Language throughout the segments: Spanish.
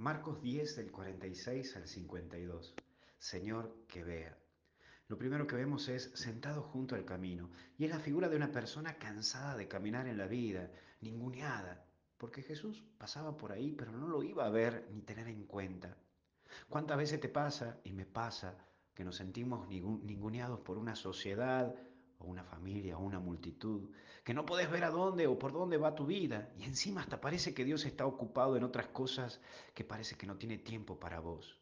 Marcos 10 del 46 al 52. Señor, que vea. Lo primero que vemos es sentado junto al camino, y es la figura de una persona cansada de caminar en la vida, ninguneada, porque Jesús pasaba por ahí, pero no lo iba a ver ni tener en cuenta. ¿Cuántas veces te pasa, y me pasa, que nos sentimos ninguneados por una sociedad, o una familia, o una multitud, que no podés ver a dónde o por dónde va tu vida, y encima hasta parece que Dios está ocupado en otras cosas que parece que no tiene tiempo para vos.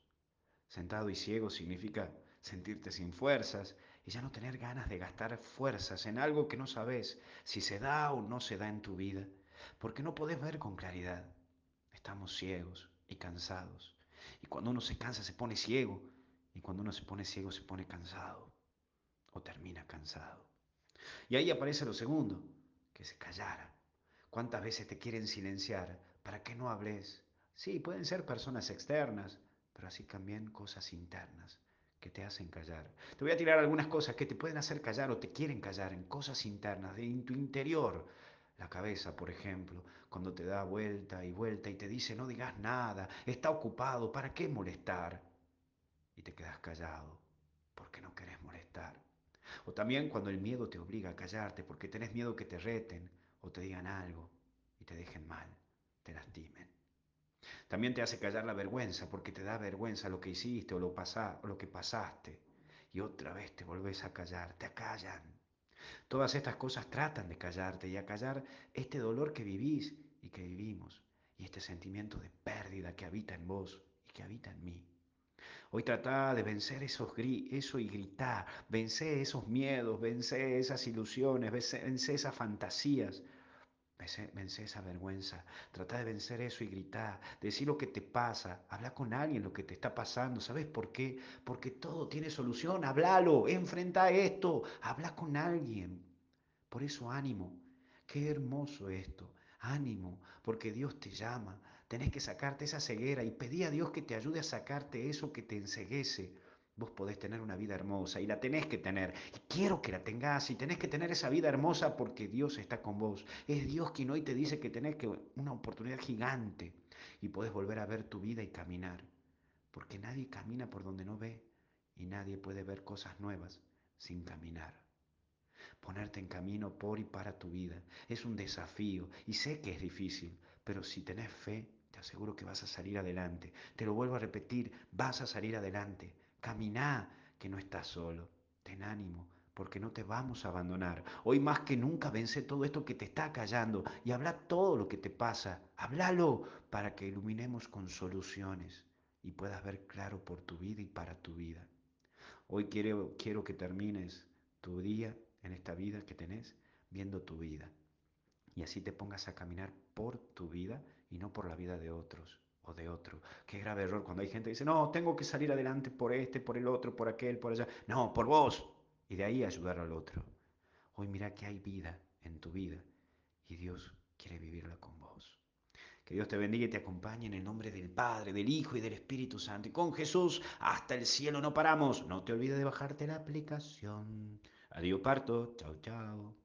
Sentado y ciego significa sentirte sin fuerzas y ya no tener ganas de gastar fuerzas en algo que no sabes si se da o no se da en tu vida, porque no podés ver con claridad. Estamos ciegos y cansados. Y cuando uno se cansa se pone ciego, y cuando uno se pone ciego se pone cansado, o termina cansado. Y ahí aparece lo segundo, que se callara. ¿Cuántas veces te quieren silenciar para que no hables? Sí, pueden ser personas externas, pero así también cosas internas que te hacen callar. Te voy a tirar algunas cosas que te pueden hacer callar o te quieren callar en cosas internas, de en tu interior. La cabeza, por ejemplo, cuando te da vuelta y vuelta y te dice no digas nada, está ocupado, ¿para qué molestar? Y te quedas callado porque no querés molestar. O también cuando el miedo te obliga a callarte porque tenés miedo que te reten o te digan algo y te dejen mal, te lastimen. También te hace callar la vergüenza porque te da vergüenza lo que hiciste o lo, o lo que pasaste. Y otra vez te volvés a callar, te acallan. Todas estas cosas tratan de callarte y a callar este dolor que vivís y que vivimos y este sentimiento de pérdida que habita en vos y que habita en mí. Hoy trata de vencer esos eso y gritar, vencer esos miedos, vencer esas ilusiones, vencer esas fantasías. Vence, esa vergüenza, trata de vencer eso y gritar, decir lo que te pasa, habla con alguien lo que te está pasando, ¿sabes por qué? Porque todo tiene solución, háblalo, enfrenta esto, habla con alguien. Por eso ánimo, qué hermoso esto, ánimo, porque Dios te llama, tenés que sacarte esa ceguera y pedí a Dios que te ayude a sacarte eso que te enseguece vos podés tener una vida hermosa y la tenés que tener. Y quiero que la tengas y tenés que tener esa vida hermosa porque Dios está con vos. Es Dios quien hoy te dice que tenés que una oportunidad gigante y podés volver a ver tu vida y caminar. Porque nadie camina por donde no ve y nadie puede ver cosas nuevas sin caminar. Ponerte en camino por y para tu vida es un desafío y sé que es difícil, pero si tenés fe, te aseguro que vas a salir adelante. Te lo vuelvo a repetir, vas a salir adelante. Caminá, que no estás solo. Ten ánimo, porque no te vamos a abandonar. Hoy más que nunca vence todo esto que te está callando y habla todo lo que te pasa. Háblalo para que iluminemos con soluciones y puedas ver claro por tu vida y para tu vida. Hoy quiero, quiero que termines tu día en esta vida que tenés viendo tu vida y así te pongas a caminar por tu vida y no por la vida de otros de otro. Qué grave error cuando hay gente que dice, no, tengo que salir adelante por este, por el otro, por aquel, por allá. No, por vos. Y de ahí ayudar al otro. Hoy mira que hay vida en tu vida y Dios quiere vivirla con vos. Que Dios te bendiga y te acompañe en el nombre del Padre, del Hijo y del Espíritu Santo. Y con Jesús hasta el cielo no paramos. No te olvides de bajarte la aplicación. Adiós parto. Chao, chao.